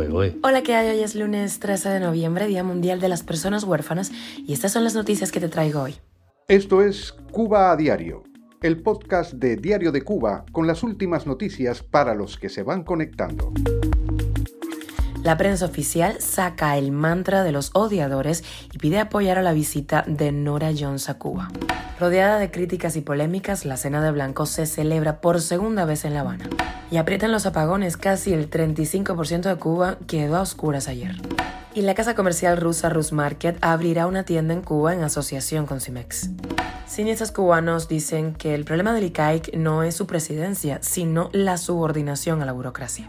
Eh. Hola, ¿qué hay? Hoy es lunes 13 de noviembre, Día Mundial de las Personas Huérfanas, y estas son las noticias que te traigo hoy. Esto es Cuba a Diario, el podcast de Diario de Cuba con las últimas noticias para los que se van conectando. La prensa oficial saca el mantra de los odiadores y pide apoyar a la visita de Nora Jones a Cuba. Rodeada de críticas y polémicas, la Cena de Blanco se celebra por segunda vez en La Habana. Y aprietan los apagones, casi el 35% de Cuba quedó a oscuras ayer. Y la casa comercial rusa Rusmarket abrirá una tienda en Cuba en asociación con Cimex. Cineastas cubanos dicen que el problema del ICAIC no es su presidencia, sino la subordinación a la burocracia.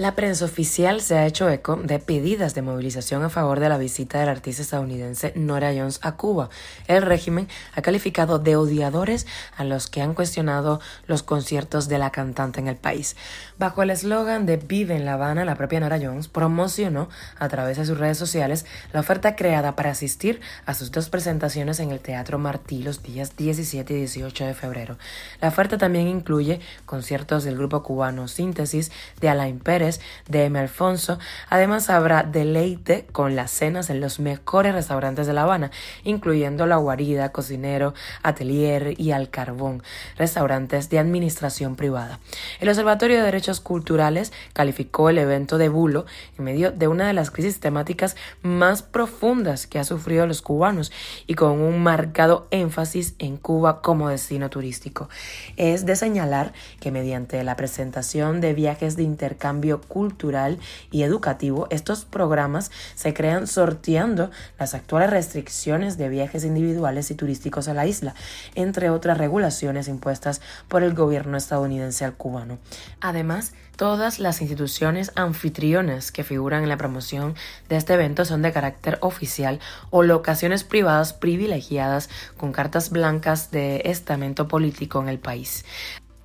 La prensa oficial se ha hecho eco de pedidas de movilización a favor de la visita del artista estadounidense Nora Jones a Cuba. El régimen ha calificado de odiadores a los que han cuestionado los conciertos de la cantante en el país. Bajo el eslogan de Vive en La Habana, la propia Nora Jones promocionó a través de sus redes sociales la oferta creada para asistir a sus dos presentaciones en el Teatro Martí los días 17 y 18 de febrero. La oferta también incluye conciertos del grupo cubano Síntesis de Alain Pérez de M. Alfonso. Además habrá deleite con las cenas en los mejores restaurantes de La Habana, incluyendo La Guarida, Cocinero, Atelier y Al Carbón, restaurantes de administración privada. El Observatorio de Derechos Culturales calificó el evento de bulo en medio de una de las crisis temáticas más profundas que ha sufrido los cubanos y con un marcado énfasis en Cuba como destino turístico. Es de señalar que mediante la presentación de viajes de intercambio cultural y educativo, estos programas se crean sorteando las actuales restricciones de viajes individuales y turísticos a la isla, entre otras regulaciones impuestas por el gobierno estadounidense al cubano. Además, todas las instituciones anfitrionas que figuran en la promoción de este evento son de carácter oficial o locaciones privadas privilegiadas con cartas blancas de estamento político en el país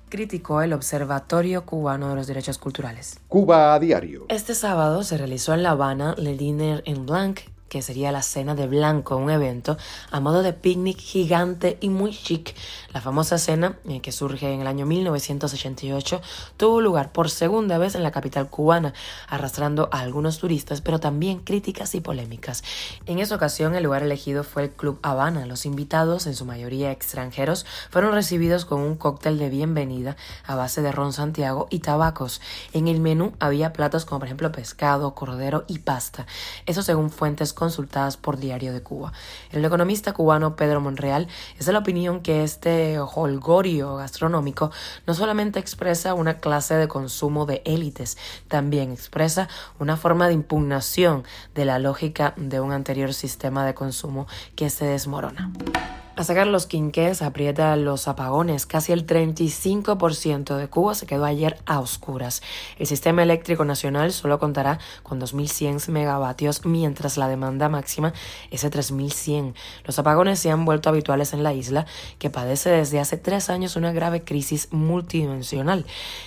criticó el Observatorio Cubano de los Derechos Culturales. Cuba a diario. Este sábado se realizó en La Habana Le Diner en Blanc que sería la cena de blanco, un evento a modo de picnic gigante y muy chic. La famosa cena, eh, que surge en el año 1988, tuvo lugar por segunda vez en la capital cubana, arrastrando a algunos turistas, pero también críticas y polémicas. En esa ocasión, el lugar elegido fue el Club Habana. Los invitados, en su mayoría extranjeros, fueron recibidos con un cóctel de bienvenida a base de ron Santiago y tabacos. En el menú había platos como por ejemplo pescado, cordero y pasta. Eso según fuentes consultadas por Diario de Cuba. El economista cubano Pedro Monreal es de la opinión que este holgorio gastronómico no solamente expresa una clase de consumo de élites, también expresa una forma de impugnación de la lógica de un anterior sistema de consumo que se desmorona. A sacar los quinqués aprieta los apagones. Casi el 35% de Cuba se quedó ayer a oscuras. El sistema eléctrico nacional solo contará con 2.100 megavatios, mientras la demanda máxima es de 3.100. Los apagones se han vuelto habituales en la isla, que padece desde hace tres años una grave crisis multidimensional.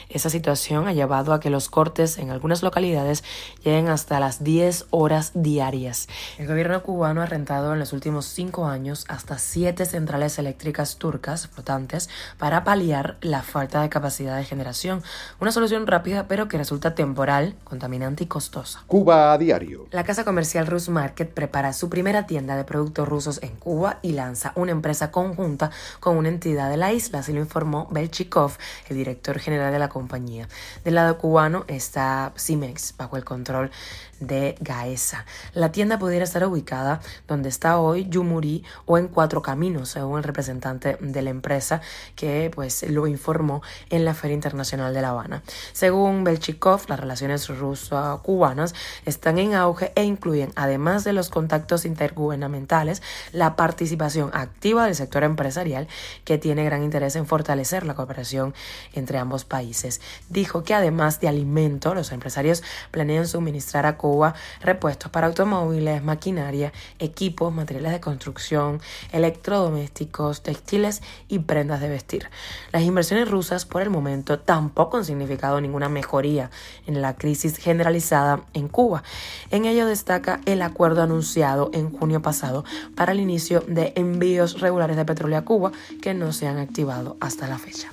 Esa situación ha llevado a que los cortes en algunas localidades lleguen hasta las 10 horas diarias. El gobierno cubano ha rentado en los últimos cinco años hasta 7 centrales eléctricas turcas flotantes para paliar la falta de capacidad de generación. Una solución rápida pero que resulta temporal, contaminante y costosa. Cuba a diario. La casa comercial Rus Market prepara su primera tienda de productos rusos en Cuba y lanza una empresa conjunta con una entidad de la isla, así lo informó Belchikov, el director general de la compañía. Del lado cubano está Cimex, bajo el control de Gaesa. La tienda pudiera estar ubicada donde está hoy Yumuri o en Cuatro Caminos según el representante de la empresa que pues lo informó en la Feria Internacional de La Habana. Según Belchikov, las relaciones ruso-cubanas están en auge e incluyen, además de los contactos intergubernamentales, la participación activa del sector empresarial que tiene gran interés en fortalecer la cooperación entre ambos países. Dijo que además de alimento, los empresarios planean suministrar a Cuba repuestos para automóviles, maquinaria, equipos, materiales de construcción, electro electrodomésticos, textiles y prendas de vestir. Las inversiones rusas por el momento tampoco han significado ninguna mejoría en la crisis generalizada en Cuba. En ello destaca el acuerdo anunciado en junio pasado para el inicio de envíos regulares de petróleo a Cuba que no se han activado hasta la fecha.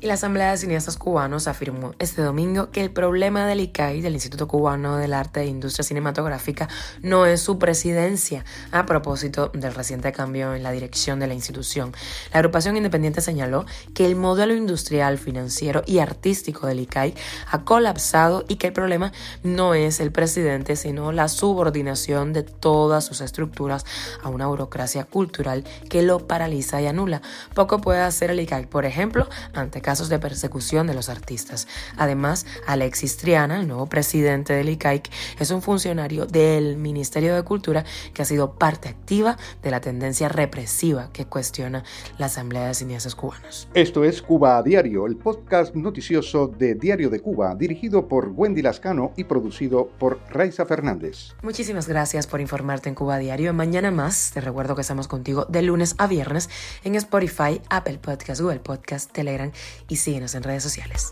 Y la Asamblea de Cineastas Cubanos afirmó este domingo que el problema del ICAI, del Instituto Cubano del Arte e Industria Cinematográfica, no es su presidencia, a propósito del reciente cambio en la dirección de la institución. La agrupación independiente señaló que el modelo industrial, financiero y artístico del ICAI ha colapsado y que el problema no es el presidente, sino la subordinación de todas sus estructuras a una burocracia cultural que lo paraliza y anula. Poco puede hacer el ICAI, por ejemplo, ante casos de persecución de los artistas. Además, Alexis Triana, el nuevo presidente del ICAIC, es un funcionario del Ministerio de Cultura que ha sido parte activa de la tendencia represiva que cuestiona la Asamblea de Cineastas Cubanos. Esto es Cuba a Diario, el podcast noticioso de Diario de Cuba, dirigido por Wendy Lascano y producido por Raiza Fernández. Muchísimas gracias por informarte en Cuba a Diario. Mañana más, te recuerdo que estamos contigo de lunes a viernes en Spotify, Apple Podcast, Google Podcast, Telegram y síguenos en redes sociales.